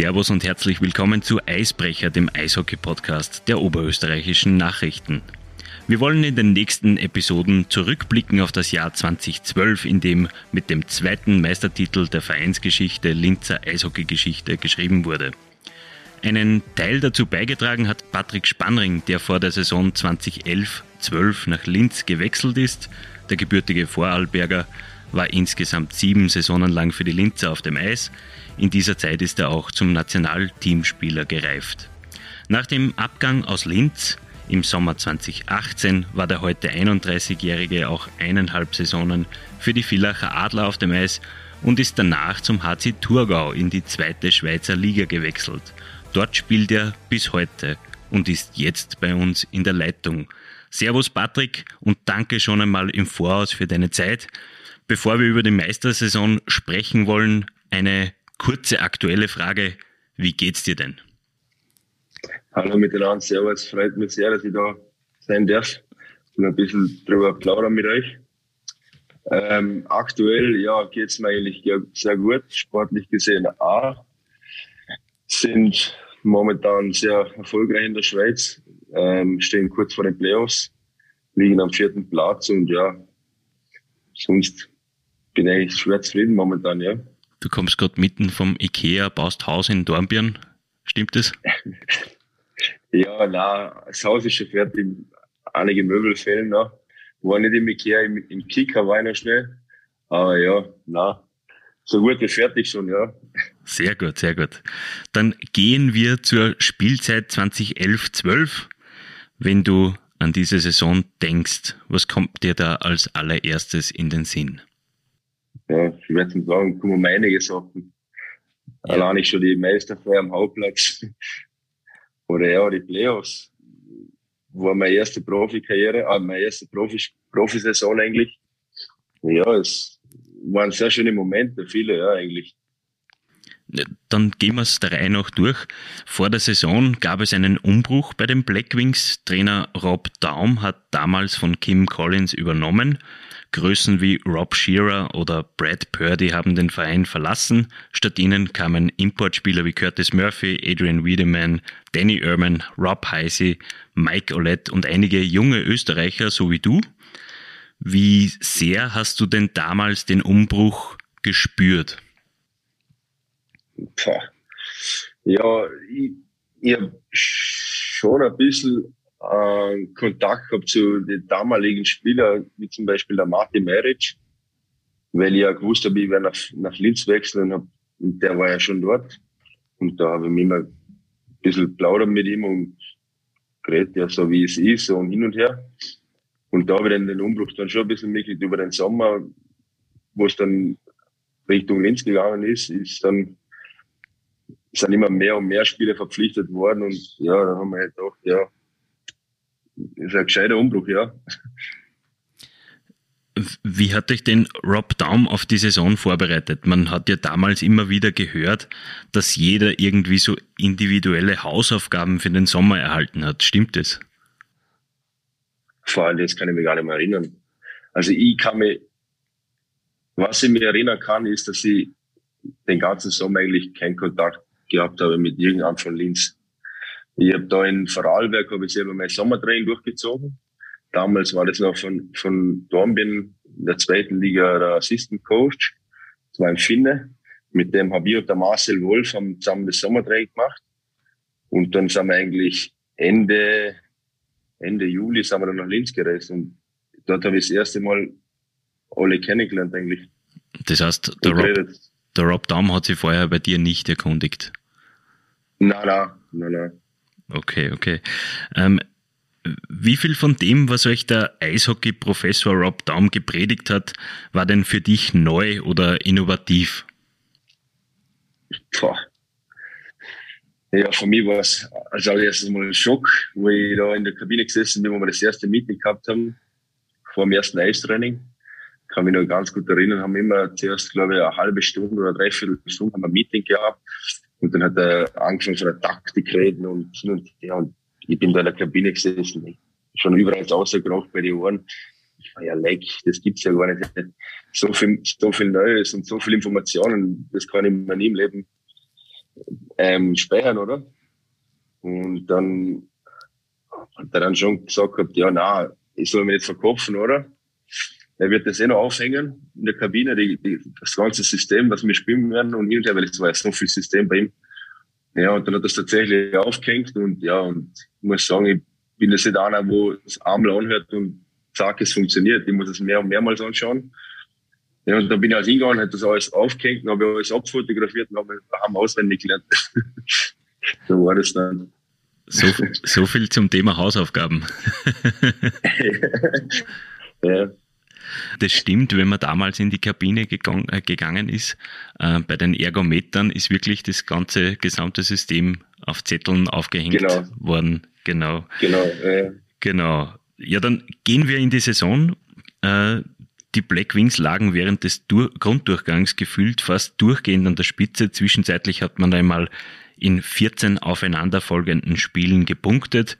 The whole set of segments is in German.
Servus und herzlich willkommen zu Eisbrecher, dem Eishockey-Podcast der oberösterreichischen Nachrichten. Wir wollen in den nächsten Episoden zurückblicken auf das Jahr 2012, in dem mit dem zweiten Meistertitel der Vereinsgeschichte Linzer Eishockeygeschichte geschrieben wurde. Einen Teil dazu beigetragen hat Patrick Spannring, der vor der Saison 2011-12 nach Linz gewechselt ist. Der gebürtige Vorarlberger war insgesamt sieben Saisonen lang für die Linzer auf dem Eis. In dieser Zeit ist er auch zum Nationalteamspieler gereift. Nach dem Abgang aus Linz im Sommer 2018 war der heute 31-Jährige auch eineinhalb Saisonen für die Villacher Adler auf dem Eis und ist danach zum HC Thurgau in die zweite Schweizer Liga gewechselt. Dort spielt er bis heute und ist jetzt bei uns in der Leitung. Servus Patrick und danke schon einmal im Voraus für deine Zeit. Bevor wir über die Meistersaison sprechen wollen, eine kurze aktuelle Frage. Wie geht's dir denn? Hallo miteinander, servus. Freut mich sehr, dass ich da sein darf und ein bisschen drüber plaudern mit euch. Ähm, aktuell, ja, geht's mir eigentlich sehr gut, sportlich gesehen auch. Sind momentan sehr erfolgreich in der Schweiz, ähm, stehen kurz vor den Playoffs, liegen am vierten Platz und ja, sonst bin eigentlich schwer zufrieden momentan, ja. Du kommst gerade mitten vom Ikea, baust Haus in Dornbirn. Stimmt das? ja, na, das Haus ist schon fertig. Einige Möbel fehlen noch. War nicht im Ikea, im, im Kicker war ich noch schnell. Aber ja, na, so gut wie fertig schon, ja. Sehr gut, sehr gut. Dann gehen wir zur Spielzeit 2011-12. Wenn du an diese Saison denkst, was kommt dir da als allererstes in den Sinn? ja, ich werde nicht sagen, kommen mir einige Sachen. Ja. Allein schon die Meisterfeier am Hauptplatz. Oder ja, die Playoffs. War meine erste Profikarriere, äh, meine erste Profi Profisaison eigentlich. Ja, es waren sehr schöne Momente, viele, ja, eigentlich. Dann gehen wir es der Reihe noch durch. Vor der Saison gab es einen Umbruch bei den Blackwings. Trainer Rob Daum hat damals von Kim Collins übernommen. Größen wie Rob Shearer oder Brad Purdy haben den Verein verlassen. Statt ihnen kamen Importspieler wie Curtis Murphy, Adrian Wiedemann, Danny Ehrman, Rob Heisey, Mike Olet und einige junge Österreicher, so wie du. Wie sehr hast du denn damals den Umbruch gespürt? Ja, ich, ich habe schon ein bisschen äh, Kontakt gehabt zu den damaligen Spielern, wie zum Beispiel der Martin Meric, weil ich ja gewusst habe, ich werde nach, nach Linz wechseln und, und der war ja schon dort. Und da habe ich mich immer ein bisschen plaudert mit ihm und geredet, ja, so wie es ist, und hin und her. Und da habe ich dann den Umbruch dann schon ein bisschen mitgekriegt über den Sommer, wo es dann Richtung Linz gegangen ist, ist dann sind immer mehr und mehr Spiele verpflichtet worden und ja, da haben wir halt gedacht, ja, ist ein gescheiter Umbruch, ja. Wie hat dich denn Rob Daum auf die Saison vorbereitet? Man hat ja damals immer wieder gehört, dass jeder irgendwie so individuelle Hausaufgaben für den Sommer erhalten hat. Stimmt das? Vor allem, das kann ich mich gar nicht mehr erinnern. Also ich kann mich, was ich mir erinnern kann, ist, dass ich den ganzen Sommer eigentlich keinen Kontakt gehabt habe mit irgendeinem von Linz. Ich habe da in Vorarlberg habe ich selber mein Sommertraining durchgezogen. Damals war das noch von, von Dornbirn in der zweiten Liga der Assistant Coach. Das war ein Finne. Mit dem habe ich und der Marcel Wolf haben zusammen das Sommertraining gemacht. Und dann sind wir eigentlich Ende, Ende Juli sind wir dann nach Linz gereist. Und dort habe ich das erste Mal alle kennengelernt eigentlich. Das heißt, der Rob, der Rob Daum hat sich vorher bei dir nicht erkundigt? Nein, nein, nein, nein. Okay, okay. Ähm, wie viel von dem, was euch der Eishockey-Professor Rob Daum gepredigt hat, war denn für dich neu oder innovativ? Boah. Ja, für mich war es als allererstes mal ein Schock, wo ich da in der Kabine gesessen bin, wo wir das erste Meeting gehabt haben, vor dem ersten Eistraining. Kann mich noch ganz gut erinnern, haben immer zuerst, glaube ich, eine halbe Stunde oder dreiviertel Stunde haben wir ein Meeting gehabt und dann hat er angefangen von der Taktik reden und hin und her. Und ich bin da in der Kabine gesessen. Schon überall rausgekracht bei den Ohren. Ich war ja leck, das gibt's ja gar nicht. So viel, so viel Neues und so viel Informationen, das kann ich mir nie im Leben ähm, speichern, oder? Und dann hat er dann schon gesagt ja, na, ich soll mich nicht verkopfen, oder? Er wird das eh noch aufhängen in der Kabine, die, die, das ganze System, was wir spielen werden und hinterher, weil es war ja so viel System bei ihm. Ja, und dann hat er es tatsächlich aufgehängt und ja, und ich muss sagen, ich bin jetzt nicht einer, wo es einmal anhört und zack, es funktioniert. Ich muss es mehr und mehrmals anschauen. Ja, und dann bin ich halt hingegangen, hat das alles aufgehängt, habe alles abfotografiert und habe haben auswendig gelernt. so war das dann. So, so viel zum Thema Hausaufgaben. ja. Das stimmt, wenn man damals in die Kabine gegangen, äh, gegangen ist, äh, bei den Ergometern ist wirklich das ganze gesamte System auf Zetteln aufgehängt genau. worden. Genau. Genau. Äh. Genau. Ja, dann gehen wir in die Saison. Äh, die Black Wings lagen während des Dur Grunddurchgangs gefühlt fast durchgehend an der Spitze. Zwischenzeitlich hat man einmal in 14 aufeinanderfolgenden Spielen gepunktet.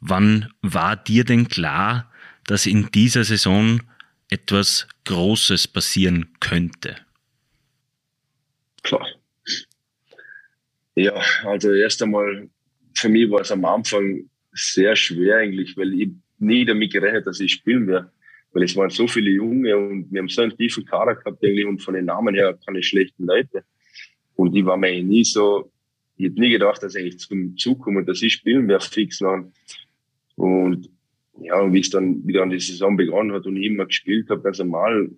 Wann war dir denn klar, dass in dieser Saison etwas Großes passieren könnte? Klar. Ja, also erst einmal, für mich war es am Anfang sehr schwer eigentlich, weil ich nie damit gerechnet, dass ich spielen werde. Weil es waren so viele Junge und wir haben so einen tiefen Kader gehabt eigentlich und von den Namen her keine schlechten Leute. Und ich war mir nie so, ich hätte nie gedacht, dass ich zum Zug komme dass ich spielen werde fix. Und ja, und wie es dann wieder an die Saison begonnen hat und ich immer gespielt habe, ganz normal,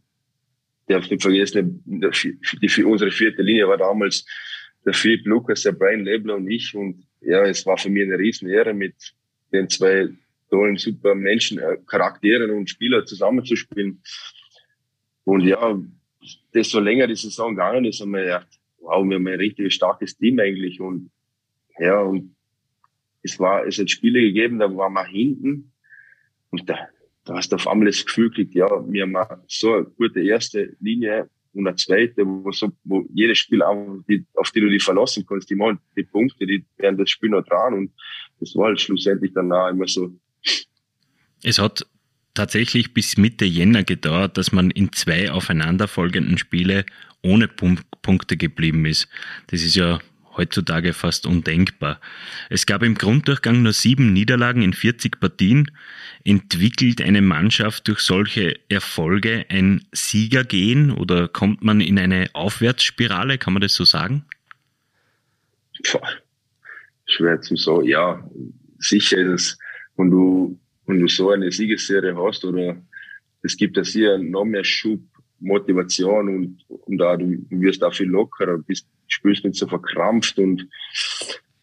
darf nicht vergessen, die, die, unsere vierte Linie war damals der Philipp Lukas, der Brian Lebler und ich. Und ja, es war für mich eine riesen Ehre, mit den zwei tollen, super Menschen, äh, Charakteren und Spieler zusammenzuspielen. Und ja, desto länger die Saison gegangen ist, haben wir gedacht, wow, wir haben ein richtig starkes Team eigentlich. Und ja, und es war, es hat Spiele gegeben, da waren wir hinten. Und da, da hast du auf einmal das Gefühl gekriegt, ja, wir haben so eine gute erste Linie und eine zweite, wo, so, wo jedes Spiel, die, auf die du dich verlassen kannst, die machen die Punkte, die werden das Spiel noch dran. Und das war halt schlussendlich dann auch immer so, es hat tatsächlich bis Mitte Jänner gedauert, dass man in zwei aufeinanderfolgenden Spiele ohne Punkte geblieben ist. Das ist ja heutzutage fast undenkbar. Es gab im Grunddurchgang nur sieben Niederlagen in 40 Partien. Entwickelt eine Mannschaft durch solche Erfolge ein Siegergehen oder kommt man in eine Aufwärtsspirale? Kann man das so sagen? Puh, schwer zu sagen. Ja, sicher ist es, wenn du wenn du so eine Siegesserie hast oder es gibt ja hier noch mehr Schub, Motivation und, und da du, wirst auch viel lockerer, bist, spürst nicht so verkrampft und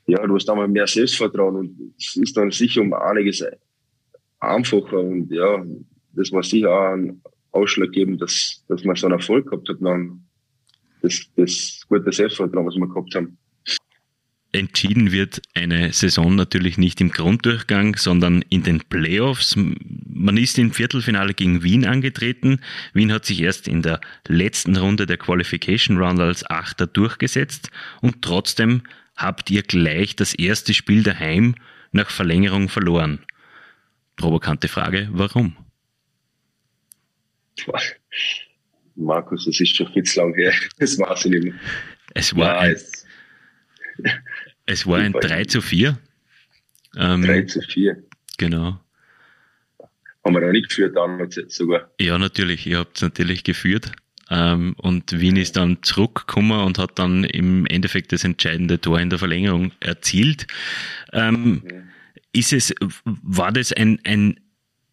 ja, du hast einmal mehr Selbstvertrauen und es ist dann sicher um einiges einfacher und ja, das war sicher auch ein Ausschlaggebend, dass, dass man so einen Erfolg gehabt hat, dann das, das gute Selbstvertrauen, was wir gehabt haben. Entschieden wird eine Saison natürlich nicht im Grunddurchgang, sondern in den Playoffs. Man ist im Viertelfinale gegen Wien angetreten. Wien hat sich erst in der letzten Runde der Qualification Round als Achter durchgesetzt und trotzdem habt ihr gleich das erste Spiel daheim nach Verlängerung verloren. Provokante Frage, warum? Markus, es ist schon viel zu lang her. Das ich nicht mehr. Es war ja, es es war ein 3 zu 4. Ähm, 3 zu 4. Genau. Haben wir da nicht geführt damals sogar? Ja, natürlich. Ihr habt es natürlich geführt. Ähm, und Wien ist dann zurückgekommen und hat dann im Endeffekt das entscheidende Tor in der Verlängerung erzielt. Ähm, mhm. Ist es, war das ein, ein,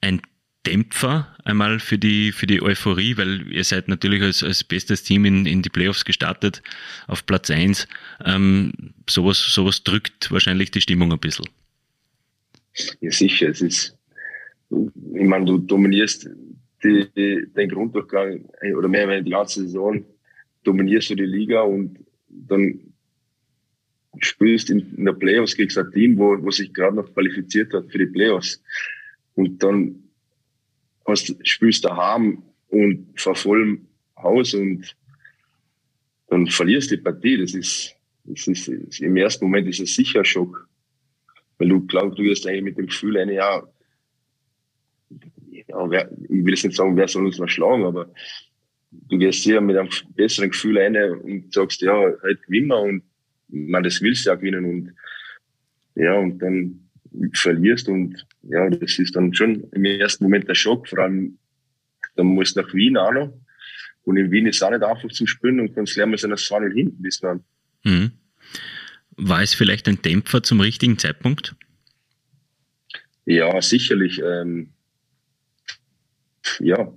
ein Dämpfer einmal für die, für die Euphorie, weil ihr seid natürlich als, als bestes Team in, in die Playoffs gestartet auf Platz 1. Ähm, sowas, sowas drückt wahrscheinlich die Stimmung ein bisschen. Ja, sicher. Es ist, ich meine, du dominierst die, die, den Grunddurchgang oder mehr oder die ganze Saison, dominierst du die Liga und dann spielst in, in der Playoffs gegen ein Team, wo, wo sich gerade noch qualifiziert hat für die Playoffs. Und dann hast, spielst daheim und vor vollem Haus und dann verlierst die Partie. Das ist, das ist, im ersten Moment ist es sicher ein Schock. Weil du glaubst, du wirst eigentlich mit dem Gefühl eine, ja, ja wer, ich will jetzt nicht sagen, wer soll uns noch schlagen, aber du gehst hier mit einem besseren Gefühl rein und sagst, ja, heute gewinnen wir und man, das willst du ja gewinnen und ja, und dann verlierst und ja, das ist dann schon im ersten Moment der Schock, vor allem, dann musst du nach Wien auch noch und in Wien ist es auch nicht einfach zum Spielen und dann lernen wir es das 2 hinten bis dann. Mhm. War es vielleicht ein Dämpfer zum richtigen Zeitpunkt? Ja, sicherlich. Ähm, ja,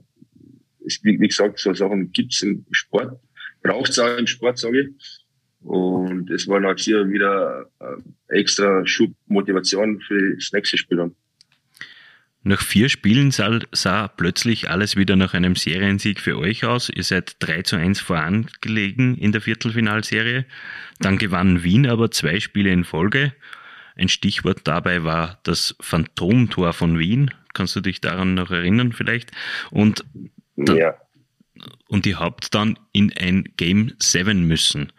ist, wie, wie, gesagt, so Sachen gibt es im Sport, braucht es auch im Sport, sage ich. Und es war halt hier wieder äh, extra Schubmotivation für das nächste Spiel. Nach vier Spielen sah, sah, plötzlich alles wieder nach einem Seriensieg für euch aus. Ihr seid 3 zu 1 vorangelegen in der Viertelfinalserie. Dann gewann Wien aber zwei Spiele in Folge. Ein Stichwort dabei war das Phantomtor von Wien. Kannst du dich daran noch erinnern vielleicht? Und, dann, ja. und ihr habt dann in ein Game 7 müssen.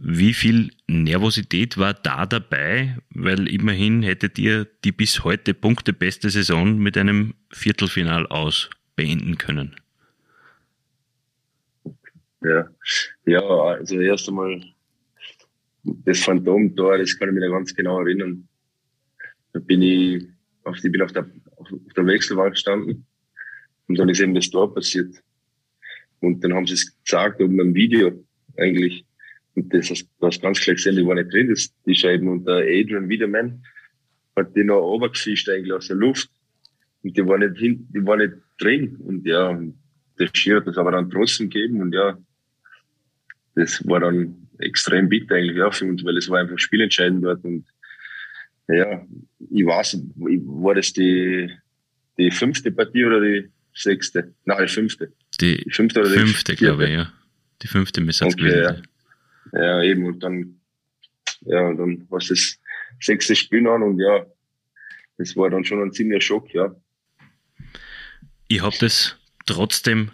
Wie viel Nervosität war da dabei? Weil immerhin hättet ihr die bis heute punktebeste Saison mit einem Viertelfinal aus beenden können. Ja, ja also erst einmal das Phantom-Tor, das kann ich mir ganz genau erinnern. Da bin ich auf, ich bin auf der, auf der Wechselbank gestanden und dann ist eben das Tor passiert. Und dann haben sie es gesagt, oben im Video eigentlich. Und das hast, du hast ganz klar gesehen, die war nicht drin, das, die Scheiben. Und der Adrian Wiedermann hat die noch runtergefischt eigentlich aus der Luft. Und die war nicht hin, die war nicht drin. Und ja, der Schier hat das aber dann trotzdem gegeben. Und ja, das war dann extrem bitter eigentlich ja, für uns, weil es war einfach spielentscheidend dort. Und ja, ich weiß, war das die, die fünfte Partie oder die sechste? Nein, die fünfte. Die, die fünfte oder die fünfte, glaube ich, ja. Die fünfte müsste es okay, gewesen ja. Ja, eben. Und dann, ja, dann war es das sechste Spiel an und ja, das war dann schon ein ziemlicher Schock, ja. Ihr habt es trotzdem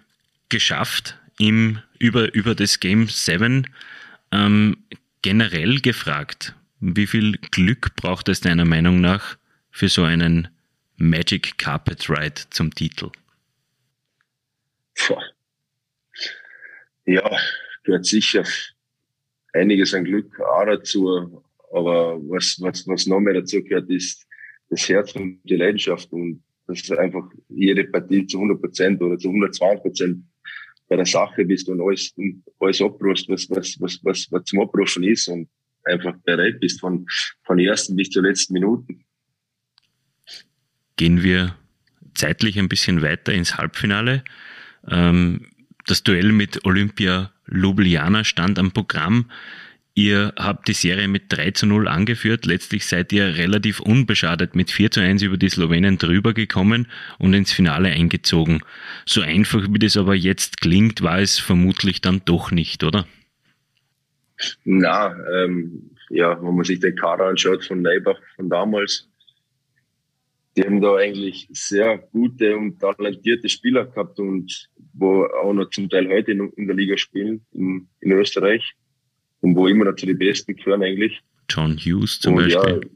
geschafft im, über, über das Game 7. Ähm, generell gefragt, wie viel Glück braucht es deiner Meinung nach für so einen Magic Carpet Ride zum Titel? Puh. Ja, gehört sicher einiges an Glück auch dazu. Aber was, was, was noch mehr dazu gehört, ist das Herz und die Leidenschaft und dass du einfach jede Partie zu 100 Prozent oder zu 120 Prozent bei der Sache bist und alles, alles abrufst, was, was, was, was, was zum Abrufen ist und einfach bereit bist von, von ersten bis zur letzten Minuten. Gehen wir zeitlich ein bisschen weiter ins Halbfinale. Ähm, das Duell mit Olympia Ljubljana stand am Programm. Ihr habt die Serie mit 3 zu 0 angeführt. Letztlich seid ihr relativ unbeschadet mit 4 zu 1 über die Slowenen drüber gekommen und ins Finale eingezogen. So einfach wie das aber jetzt klingt, war es vermutlich dann doch nicht, oder? Na, ähm, ja, wenn man sich den Kader anschaut von Neibach von damals, die haben da eigentlich sehr gute und talentierte Spieler gehabt und wo auch noch zum Teil heute in, in der Liga spielen, in, in, Österreich. Und wo immer noch zu den Besten gehören eigentlich. John Hughes zum und Beispiel.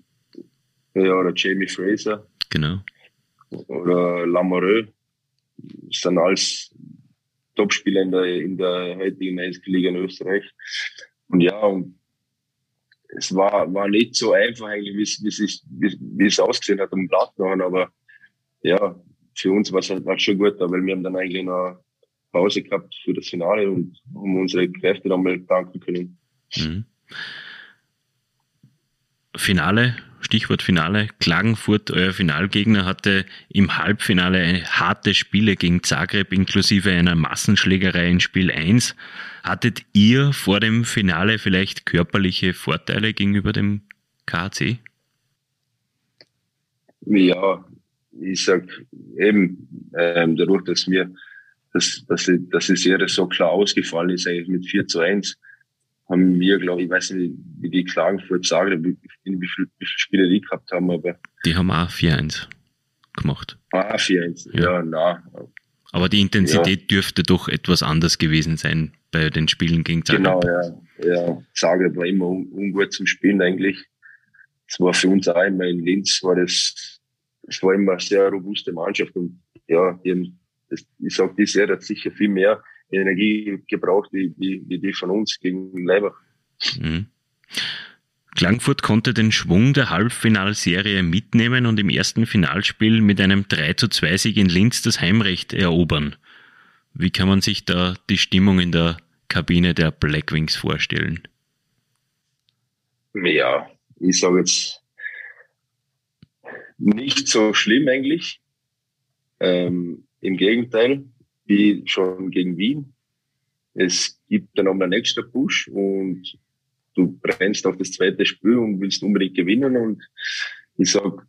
Ja, ja, oder Jamie Fraser. Genau. Oder Lamoureux. Das sind alles Topspieler in der, in der heutigen Liga in Österreich. Und ja, und es war, war nicht so einfach eigentlich, wie es, wie wie es ausgesehen hat am noch, aber ja, für uns war es halt war schon gut, weil wir haben dann eigentlich noch Pause gehabt für das Finale und haben unsere Kräfte dann mal danken können. Mhm. Finale, Stichwort Finale. Klagenfurt, euer Finalgegner, hatte im Halbfinale harte Spiele gegen Zagreb inklusive einer Massenschlägerei in Spiel 1. Hattet ihr vor dem Finale vielleicht körperliche Vorteile gegenüber dem KC? Ja, ich sag eben, ähm, dadurch, dass mir, dass, dass, dass die Serie so klar ausgefallen ist, eigentlich mit 4 zu 1, haben wir, glaube ich, ich weiß nicht, wie die Klagenfurt sagen, wie, wie, wie viele Spiele die gehabt haben, aber. Die haben auch 4-1 gemacht. Ah, 4-1, ja, ja na. Aber die Intensität ja. dürfte doch etwas anders gewesen sein bei den Spielen gegen Zagreb. Genau, ja. ja. Zagreb war immer un ungut zum Spielen eigentlich. Es war für uns auch immer in Linz, war das, es war immer eine sehr robuste Mannschaft und ja, die haben, das, ich sag, die Serie hat sicher viel mehr Energie gebraucht, wie, wie, wie die von uns gegen Leibach. Mhm. Klagenfurt konnte den Schwung der Halbfinalserie mitnehmen und im ersten Finalspiel mit einem 3 zu 2 Sieg in Linz das Heimrecht erobern. Wie kann man sich da die Stimmung in der Kabine der Blackwings vorstellen? Ja, ich sage jetzt nicht so schlimm eigentlich. Ähm, Im Gegenteil, wie schon gegen Wien. Es gibt dann nochmal einen extra Push und du brennst auf das zweite Spiel und willst unbedingt gewinnen. Und ich sag,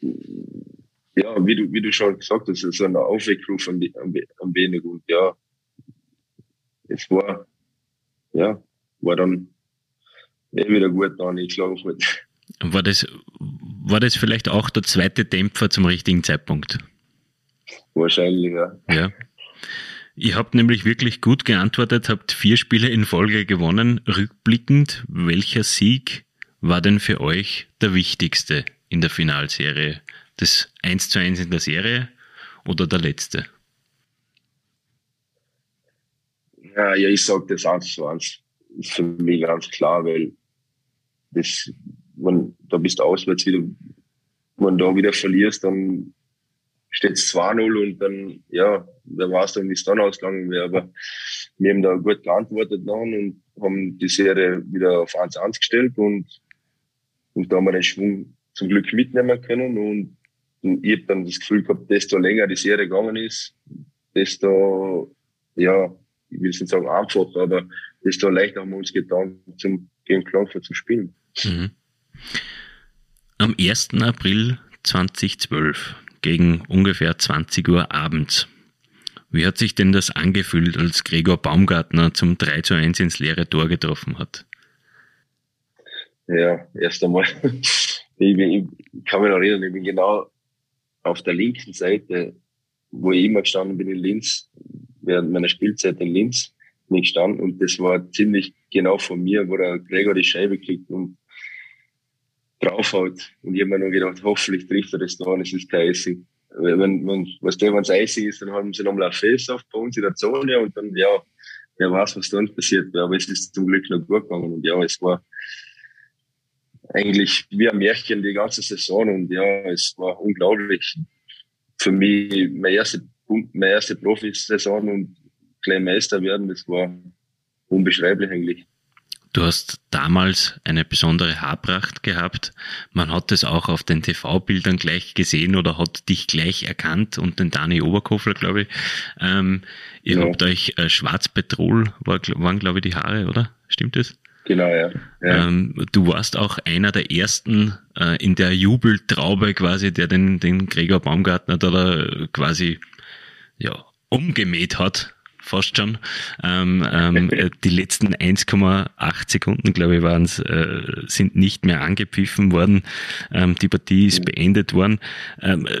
ja, wie du, wie du schon gesagt hast, ein Aufweckruf ein, ein, ein wenig. Und ja, es war, ja, war dann eh wieder gut da ich glaube War das, war das vielleicht auch der zweite Dämpfer zum richtigen Zeitpunkt? Wahrscheinlich, ja. Ja. Ihr habt nämlich wirklich gut geantwortet, habt vier Spiele in Folge gewonnen. Rückblickend, welcher Sieg war denn für euch der wichtigste in der Finalserie? Das 1 zu 1 in der Serie oder der letzte? Ja, ja ich sage das 1 zu 1. Ist für mich ganz klar, weil das, wenn, da bist du auswärts wieder, wenn du da wieder verlierst, dann steht es 2-0 und dann, ja, wer weiß dann, wie es dann ausgegangen wäre. Aber wir haben da gut geantwortet dann und haben die Serie wieder auf 1-1 gestellt und, und da haben wir den Schwung zum Glück mitnehmen können und, und ich habe dann das Gefühl gehabt, desto länger die Serie gegangen ist, desto, ja, ich will es nicht sagen einfach, aber desto leichter haben wir uns getan, zum, gegen Frankfurt zu spielen. Mhm. Am 1. April 2012 gegen ungefähr 20 Uhr abends. Wie hat sich denn das angefühlt, als Gregor Baumgartner zum 3 zu 1 ins leere Tor getroffen hat? Ja, erst einmal, ich, ich, kann mich noch erinnern, ich bin genau auf der linken Seite, wo ich immer gestanden bin in Linz, während meiner Spielzeit in Linz, bin gestanden und das war ziemlich genau von mir, wo der Gregor die Scheibe kriegt und draufhaut. Und ich habe mir nur gedacht, hoffentlich trifft er das da und es ist kein Icing. Wenn, wenn, was der, wenn es Icing ist, dann haben sie nochmal ein Face-Off bei uns in der Zone und dann, ja, wer weiß, was dann passiert. Aber es ist zum Glück noch gut gegangen und ja, es war eigentlich wie ein Märchen die ganze Saison und ja, es war unglaublich. Für mich meine erste, meine erste Profisaison und klein Meister werden, das war unbeschreiblich eigentlich. Du hast damals eine besondere Haarpracht gehabt. Man hat es auch auf den TV-Bildern gleich gesehen oder hat dich gleich erkannt und den Dani Oberkofler, glaube ich. Ähm, ihr ja. habt euch äh, Schwarzpetrol, war, waren, glaube ich, die Haare, oder? Stimmt das? Genau, ja. ja. Ähm, du warst auch einer der ersten äh, in der Jubeltraube quasi, der den, den Gregor Baumgartner da quasi ja, umgemäht hat fast schon. Ähm, ähm, äh, die letzten 1,8 Sekunden, glaube ich, waren es, äh, sind nicht mehr angepfiffen worden. Ähm, die Partie ist beendet worden. Ähm, äh,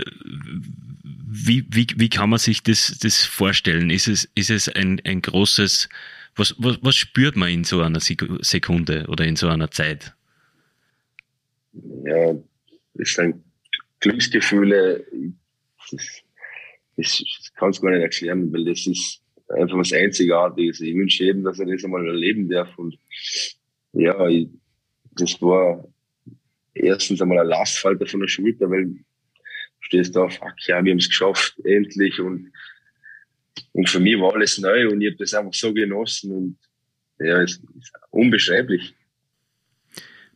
wie, wie, wie kann man sich das, das vorstellen? Ist es, ist es ein, ein großes, was, was, was spürt man in so einer Sekunde oder in so einer Zeit? Ja, das sind Glücksgefühle. Das, das, das kann es gar nicht erklären, weil das ist, einfach was Einzigartiges. Ich wünsche jedem, dass er das einmal erleben darf. Und ja, ich, das war erstens einmal ein Lastfalter von der Schulter, weil du stehst da, fuck, ja, wir haben es geschafft, endlich. Und, und für mich war alles neu und ich habe das einfach so genossen und ja, es ist unbeschreiblich.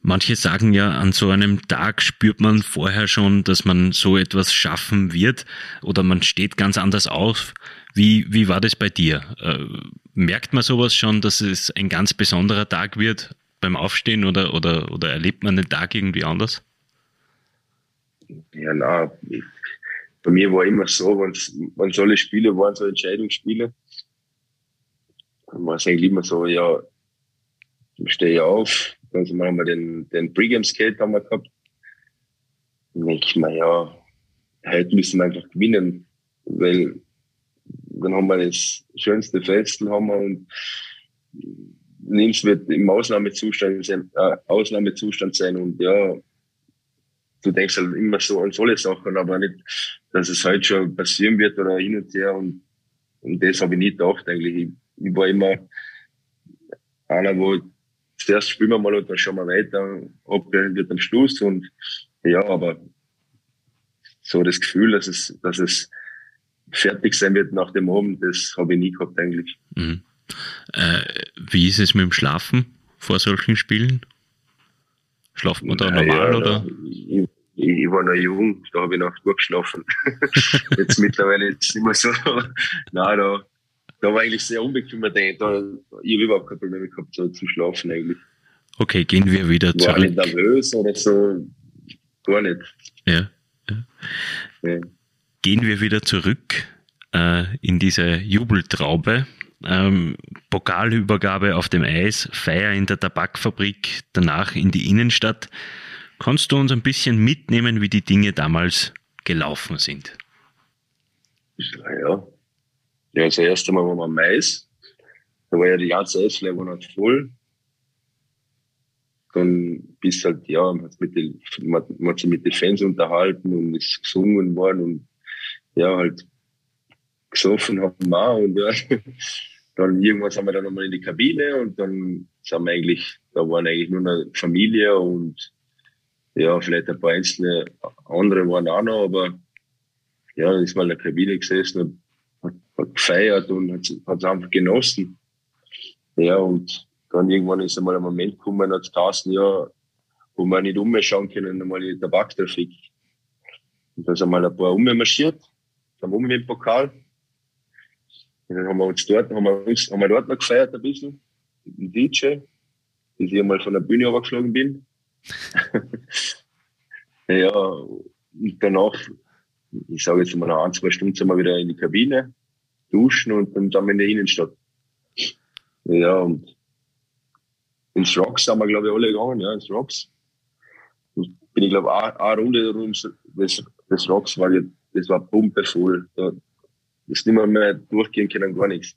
Manche sagen ja, an so einem Tag spürt man vorher schon, dass man so etwas schaffen wird oder man steht ganz anders auf. Wie, wie war das bei dir? Äh, merkt man sowas schon, dass es ein ganz besonderer Tag wird beim Aufstehen oder, oder, oder erlebt man den Tag irgendwie anders? Ja, na, bei mir war immer so, wenn alle Spiele waren, so Entscheidungsspiele, dann war es eigentlich immer so, ja, ich stehe auf, dann haben wir den, den Pre-Game-Skate haben wir gehabt. Und denke ich mir, ja, heute müssen wir einfach gewinnen, weil dann haben wir das schönste Festel haben wir und Linz wird im Ausnahmezustand sein, äh, Ausnahmezustand sein und ja, du denkst halt immer so an solche Sachen, aber nicht, dass es heute schon passieren wird oder hin und her und, und das habe ich nie gedacht eigentlich. Ich, ich war immer einer, wo zuerst spielen wir mal und dann schauen wir weiter, ob wird am Schluss und ja, aber so das Gefühl, dass es, dass es fertig sein wird nach dem Abend, das habe ich nie gehabt eigentlich. Mhm. Äh, wie ist es mit dem Schlafen vor solchen Spielen? Schlaft man da normal ja, oder? Ich, ich, war noch jung, da habe ich noch gut geschlafen. Jetzt mittlerweile ist es nicht mehr so. Nein, da, da war eigentlich sehr unbekümmert. Ich habe überhaupt kein Problem gehabt, so zu schlafen eigentlich. Okay, gehen wir wieder war zurück. War nicht nervös oder so, gar nicht. Ja. ja. ja. Gehen wir wieder zurück äh, in diese Jubeltraube. Ähm, Pokalübergabe auf dem Eis, Feier in der Tabakfabrik, danach in die Innenstadt. Kannst du uns ein bisschen mitnehmen, wie die Dinge damals gelaufen sind? Ja, ja also erst einmal waren wir am Eis. Da war ja die ganze Eisfläche noch voll. Dann bis halt, ja, man hat, man hat sich mit den Fans unterhalten und ist gesungen worden und ja, halt gesoffen haben wir auch und ja. Dann irgendwann sind wir dann nochmal in die Kabine und dann sind wir eigentlich, da waren eigentlich nur eine Familie und ja, vielleicht ein paar einzelne andere waren auch noch, aber ja, dann ist mal in der Kabine gesessen und hat, gefeiert und hat es einfach genossen. Ja, und dann irgendwann ist einmal ein Moment gekommen, hat es ja, wo wir nicht umschauen können, einmal in die Tabaktrafik. Und da sind mal ein paar ummarschiert, dann um mit dem Pokal. Und dann haben wir uns dort, haben wir uns, haben wir dort noch gefeiert ein bisschen, mit dem DJ, bis ich einmal von der Bühne runtergeflogen bin. ja, und danach, ich sage jetzt mal ein, zwei Stunden sind wir wieder in die Kabine, duschen und dann sind wir in der Innenstadt. Ja, und ins Rocks sind wir, glaube ich, alle gegangen, ja, ins Rocks. Und bin ich, glaube ich, eine Runde rum, das, das Rocks war, das war pumpevoll. Da, das nicht mehr, mehr durchgehen können, gar nichts.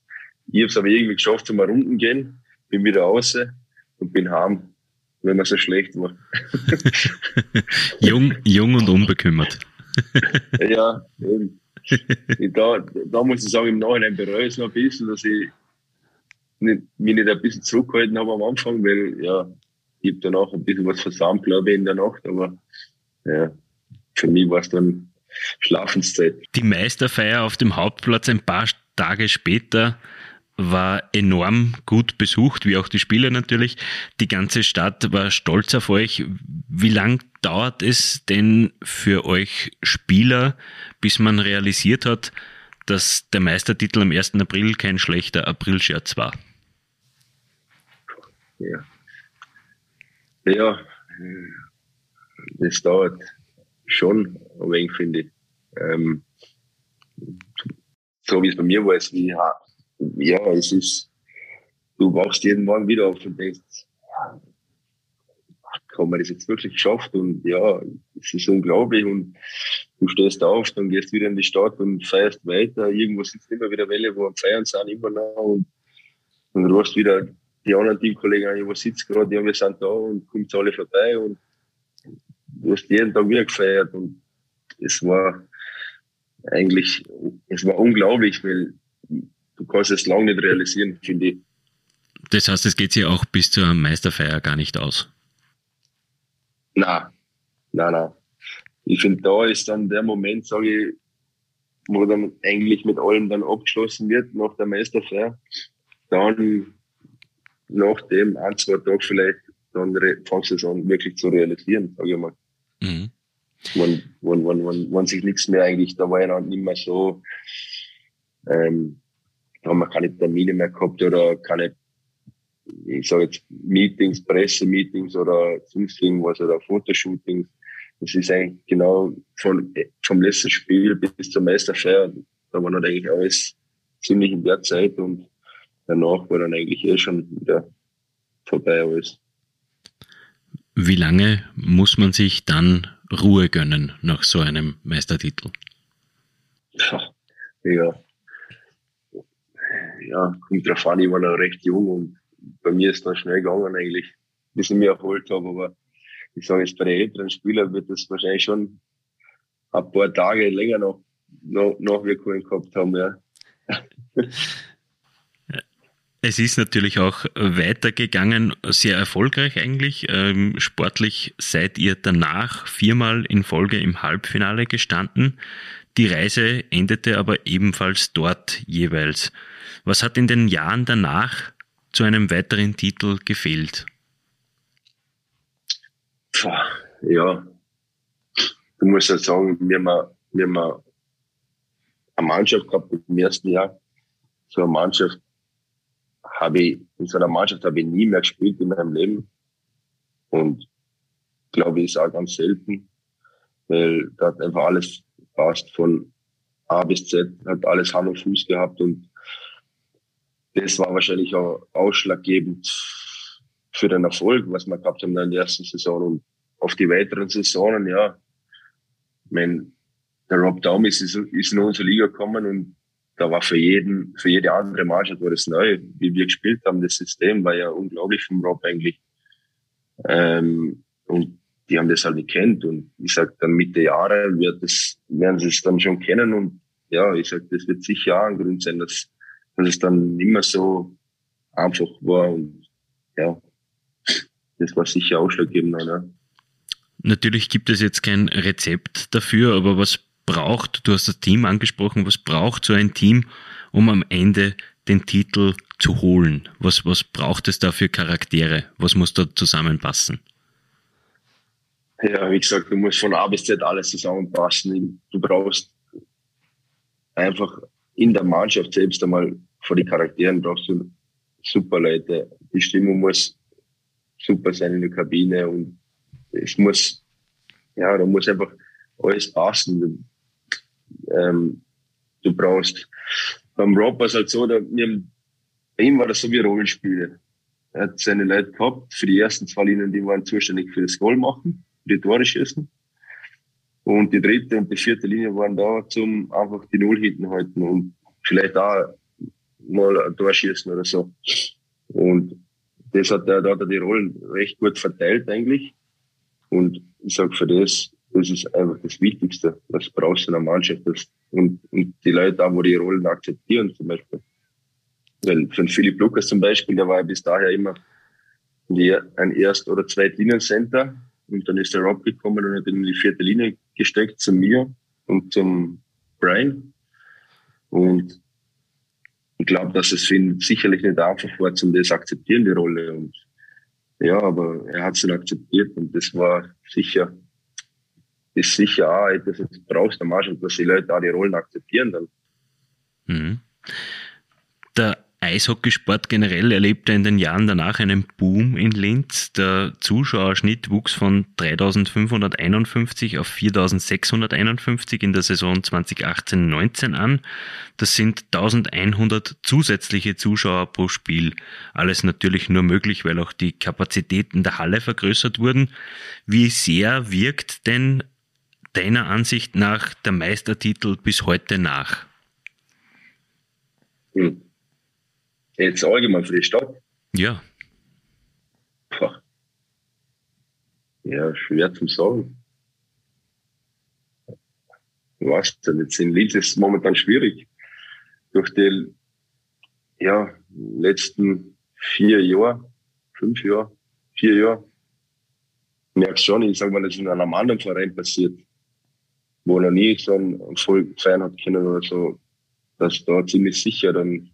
Ich habe es aber irgendwie geschafft, zum Runden gehen, bin wieder raus und bin heim wenn man so schlecht war. jung, jung und unbekümmert. ja, eben. Da, da muss ich sagen, im Nachhinein bereue ich es noch ein bisschen, dass ich nicht, mich nicht ein bisschen zurückgehalten habe am Anfang, weil ja, ich habe danach ein bisschen was versammelt, glaube ich, in der Nacht, aber ja, für mich war es dann Schlafenszeit. Die Meisterfeier auf dem Hauptplatz ein paar Tage später war enorm gut besucht, wie auch die Spieler natürlich. Die ganze Stadt war stolz auf euch. Wie lang dauert es denn für euch Spieler, bis man realisiert hat, dass der Meistertitel am 1. April kein schlechter April-Scherz war? Ja. ja, das dauert schon ein wenig, finde ich. Ähm, so wie es bei mir war, ist wie ja, es ist, du wachst jeden Morgen wieder auf und denkst, kann man das jetzt wirklich geschafft? Und ja, es ist unglaublich und du stehst auf, dann gehst wieder in die Stadt und feierst weiter. Irgendwo sitzt immer wieder Welle, wo am Feiern sind, immer noch und dann rufst wieder die anderen Teamkollegen an, wo sitzt gerade, ja, wir sind da und kommt alle vorbei und du hast jeden Tag wieder gefeiert und es war eigentlich, es war unglaublich, weil du kannst es lange nicht realisieren, finde ich. Das heißt, es geht sich auch bis zur Meisterfeier gar nicht aus? Nein, nein, nein. Ich finde, da ist dann der Moment, sage ich, wo dann eigentlich mit allem dann abgeschlossen wird nach der Meisterfeier. Dann nach dem ein, zwei Tagen vielleicht, dann fangst du es an wirklich zu realisieren, sage ich mal. Mhm. Wenn, wenn, wenn, wenn, wenn sich nichts mehr eigentlich, da war ja dann nicht mehr so, ähm, da haben wir keine Termine mehr gehabt oder keine, ich sage jetzt Meetings, Pressemeetings oder sonst irgendwas oder Fotoshootings. Das ist eigentlich genau von, vom letzten Spiel bis zur Meisterfeier. Da war dann eigentlich alles ziemlich in der Zeit und danach war dann eigentlich eh schon wieder vorbei alles. Wie lange muss man sich dann Ruhe gönnen nach so einem Meistertitel? Ja, ja, kommt drauf an, ich war noch recht jung und bei mir ist das schnell gegangen eigentlich, bis ich mich erholt habe. Aber ich sage jetzt bei den älteren Spielern wird das wahrscheinlich schon ein paar Tage länger noch, noch, Nachwirkungen Nachwirkungen gehabt haben, ja. Es ist natürlich auch weitergegangen, sehr erfolgreich eigentlich. Ähm, sportlich seid ihr danach viermal in Folge im Halbfinale gestanden. Die Reise endete aber ebenfalls dort jeweils. Was hat in den Jahren danach zu einem weiteren Titel gefehlt? Ja, du musst ja sagen, wir haben, wir haben eine Mannschaft gehabt im ersten Jahr. So eine Mannschaft, habe ich, in so einer Mannschaft habe ich nie mehr gespielt in meinem Leben. Und glaube ich, ist auch ganz selten, weil da hat einfach alles passt von A bis Z, hat alles Hand und Fuß gehabt und das war wahrscheinlich auch ausschlaggebend für den Erfolg, was wir gehabt haben in der ersten Saison und auf die weiteren Saisonen, ja. Ich mein, der Rob Daum ist, ist in unsere Liga gekommen und da war für jeden, für jede andere Mannschaft war das neu, wie wir gespielt haben. Das System war ja unglaublich vom Rob eigentlich. Ähm, und die haben das halt nicht kennt. Und ich sag dann Mitte Jahre wird das, werden sie es dann schon kennen. Und ja, ich sag, das wird sicher auch ein Grund sein, dass, dass es dann nicht mehr so einfach war. Und ja, das war sicher ausschlaggebend. Ne? Natürlich gibt es jetzt kein Rezept dafür, aber was braucht, du hast das Team angesprochen, was braucht so ein Team, um am Ende den Titel zu holen? Was, was braucht es da für Charaktere? Was muss da zusammenpassen? Ja, wie gesagt, du musst von A bis Z alles zusammenpassen. Du brauchst einfach in der Mannschaft selbst einmal vor die Charakteren brauchst du super Leute. Die Stimmung muss super sein in der Kabine und es muss, ja, da muss einfach alles passen ähm, du brauchst. Beim Rob war es halt so, da, wir, bei ihm war das so wie Rollenspiele. Er hat seine Leute gehabt, für die ersten zwei Linien, die waren zuständig für das Goal machen, für die Tore schießen. Und die dritte und die vierte Linie waren da, zum einfach die Null hinten halten und vielleicht auch mal ein Tor schießen oder so. Und das hat er, da hat er die Rollen recht gut verteilt eigentlich. Und ich sag für das das ist einfach das Wichtigste, was brauchst du in einer Mannschaft. Das, und, und die Leute auch, wo die Rollen akzeptieren zum Beispiel. Weil für Philipp Lukas zum Beispiel, der war ja bis daher immer ein Erst- oder Zweitlinienscenter. Und dann ist der Rob gekommen und hat ihn in die vierte Linie gesteckt zu mir und zum Brian. Und ich glaube, dass es für ihn sicherlich nicht einfach war, zum das akzeptieren, die Rolle. Und ja, aber er hat es dann akzeptiert und das war sicher ist sicher auch etwas, das brauchst du am Arsch dass die Leute auch die Rollen akzeptieren dann. Mhm. Der Eishockeysport generell erlebte in den Jahren danach einen Boom in Linz. Der Zuschauerschnitt wuchs von 3551 auf 4651 in der Saison 2018-19 an. Das sind 1100 zusätzliche Zuschauer pro Spiel. Alles natürlich nur möglich, weil auch die Kapazitäten der Halle vergrößert wurden. Wie sehr wirkt denn deiner Ansicht nach der Meistertitel bis heute nach? Hm. Jetzt allgemein für die Stadt? Ja. Puh. Ja, schwer zu sagen. Ich weiß nicht, jetzt in Linz ist es momentan schwierig. Durch die, ja, letzten vier Jahre, fünf Jahre, vier Jahre, merkst schon, ich sag mal, das ist in einem anderen Verein passiert wo noch nie so ein feiern hat können oder so, dass da ziemlich sicher dann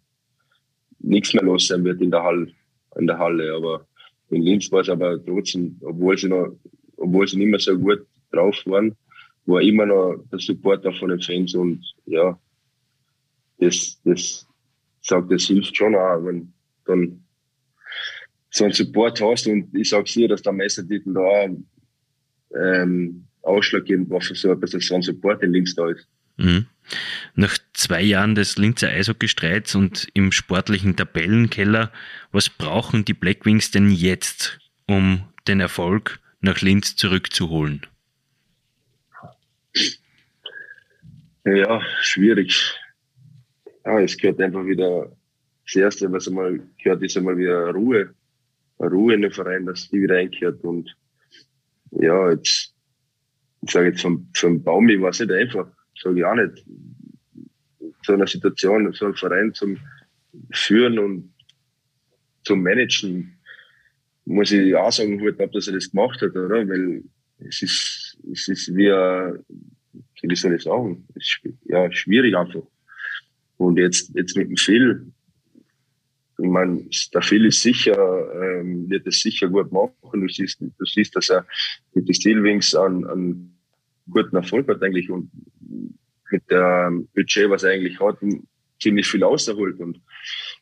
nichts mehr los sein wird in der Halle, in der Halle. Aber in Linz war es aber trotzdem, obwohl sie noch, obwohl sie nicht mehr so gut drauf waren, war immer noch der Supporter von den Fans und ja, das, das sagt, das hilft schon auch, wenn dann so einen Support hast und ich sag's dir, dass der Meistertitel da ähm, ausschlaggebend war für so ein bisschen so ein Support in Linz da ist. Mhm. Nach zwei Jahren des Linzer Eishockeystreits und im sportlichen Tabellenkeller, was brauchen die Blackwings denn jetzt, um den Erfolg nach Linz zurückzuholen? Ja, schwierig. Ja, es gehört einfach wieder, das Erste, was einmal gehört, ist einmal wieder Ruhe. Ruhe in den Verein, dass die wieder einkehrt. Und ja, jetzt ich sage jetzt vom, vom Baumi war es nicht einfach, sage ich auch nicht. So eine Situation, so einen Verein zum Führen und zu managen, muss ich auch sagen, gut ab, dass er das gemacht hat, oder? Weil es ist, es ist wie, ein, wie soll ich sagen, ist, ja, schwierig einfach. Und jetzt, jetzt mit dem Phil, ich meine, der Phil ist sicher, ähm, wird es sicher gut machen. Du siehst, du siehst, dass er mit den Steelwings an, an guten Erfolg hat eigentlich und mit dem Budget, was er eigentlich hat, ziemlich viel auserholt. Und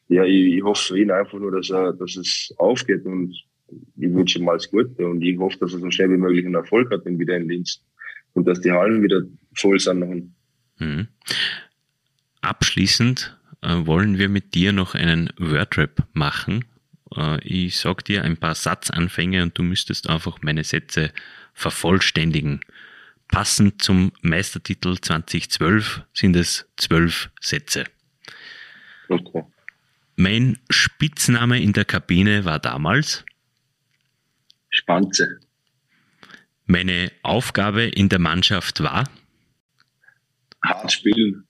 ja, ich, ich hoffe für ihn einfach nur, dass er, dass es aufgeht und ich wünsche ihm alles Gute und ich hoffe, dass er so schnell wie möglich einen Erfolg hat und wieder in Linz und dass die Hallen wieder voll sind. Mhm. Abschließend äh, wollen wir mit dir noch einen Wordrap machen. Äh, ich sag dir ein paar Satzanfänge und du müsstest einfach meine Sätze vervollständigen. Passend zum Meistertitel 2012 sind es zwölf Sätze. Okay. Mein Spitzname in der Kabine war damals Spanze. Meine Aufgabe in der Mannschaft war hart spielen.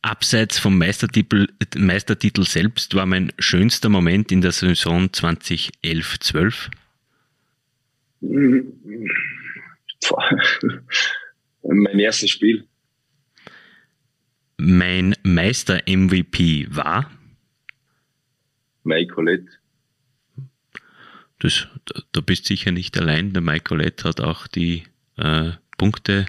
Abseits vom Meistertitel, Meistertitel selbst war mein schönster Moment in der Saison 2011-12? mein erstes Spiel. Mein Meister-MVP war? Mike Colette. Das, da bist sicher nicht allein. Der Mike Colette hat auch die äh, Punkte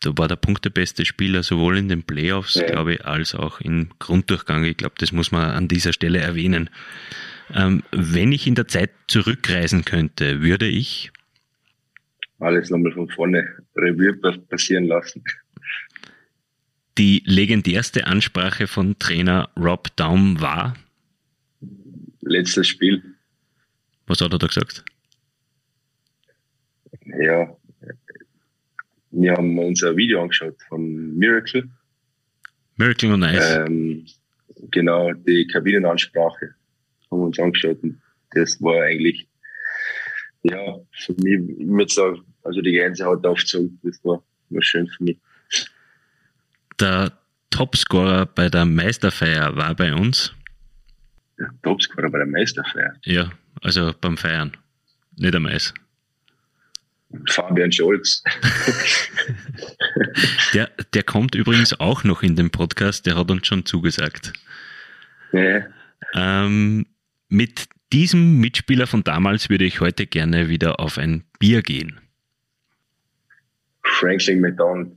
da war der punktebeste Spieler sowohl in den Playoffs, ja. glaube ich, als auch im Grunddurchgang. Ich glaube, das muss man an dieser Stelle erwähnen. Ähm, wenn ich in der Zeit zurückreisen könnte, würde ich alles nochmal von vorne Revue passieren lassen. Die legendärste Ansprache von Trainer Rob Daum war? Letztes Spiel. Was hat er da gesagt? Ja, wir haben uns ein Video angeschaut von Miracle. Miracle on Ice. Ähm, genau, die Kabinenansprache haben wir uns angeschaut und das war eigentlich, ja, für mich, ich würde sagen, also die Gänsehaut aufgezogen, das war, war schön für mich. Der Topscorer bei der Meisterfeier war bei uns. Der Topscorer bei der Meisterfeier? Ja, also beim Feiern, nicht am Eis. Fabian Scholz. der, der kommt übrigens auch noch in den Podcast, der hat uns schon zugesagt. Ja. Ähm, mit diesem Mitspieler von damals würde ich heute gerne wieder auf ein Bier gehen. Franklin McDonald.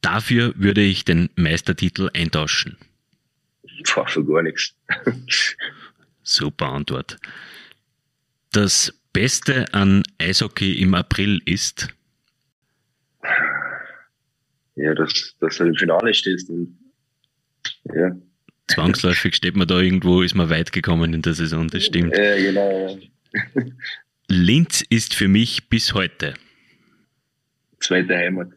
Dafür würde ich den Meistertitel eintauschen. Boah, für gar nichts. Super Antwort. Das Beste an Eishockey im April ist? Ja, dass, dass du im Finale stehst und ja. Zwangsläufig steht man da irgendwo, ist man weit gekommen in der Saison, das stimmt. Ja, genau. Linz ist für mich bis heute. Zweite Heimat.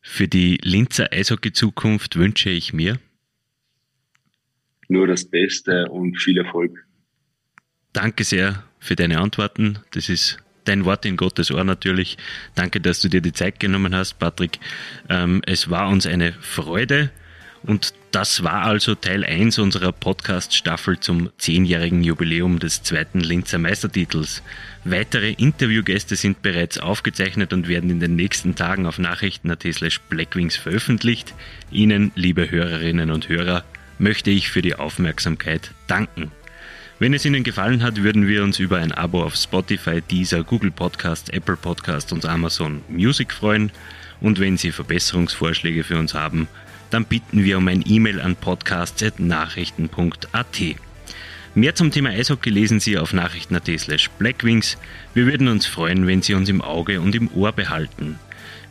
Für die Linzer Eishockey-Zukunft wünsche ich mir nur das Beste und viel Erfolg. Danke sehr für deine Antworten. Das ist dein Wort in Gottes Ohr natürlich. Danke, dass du dir die Zeit genommen hast, Patrick. Ähm, es war uns eine Freude. Und das war also Teil 1 unserer Podcast-Staffel zum zehnjährigen Jubiläum des zweiten Linzer Meistertitels. Weitere Interviewgäste sind bereits aufgezeichnet und werden in den nächsten Tagen auf Nachrichten.at slash blackwings veröffentlicht. Ihnen, liebe Hörerinnen und Hörer, möchte ich für die Aufmerksamkeit danken. Wenn es Ihnen gefallen hat, würden wir uns über ein Abo auf Spotify, Deezer, Google Podcast, Apple Podcast und Amazon Music freuen. Und wenn Sie Verbesserungsvorschläge für uns haben, dann bitten wir um ein E-Mail an podcast.nachrichten.at. Mehr zum Thema Eishockey lesen Sie auf nachrichten.at slash blackwings. Wir würden uns freuen, wenn Sie uns im Auge und im Ohr behalten.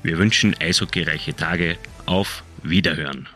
Wir wünschen eishockeyreiche Tage. Auf Wiederhören.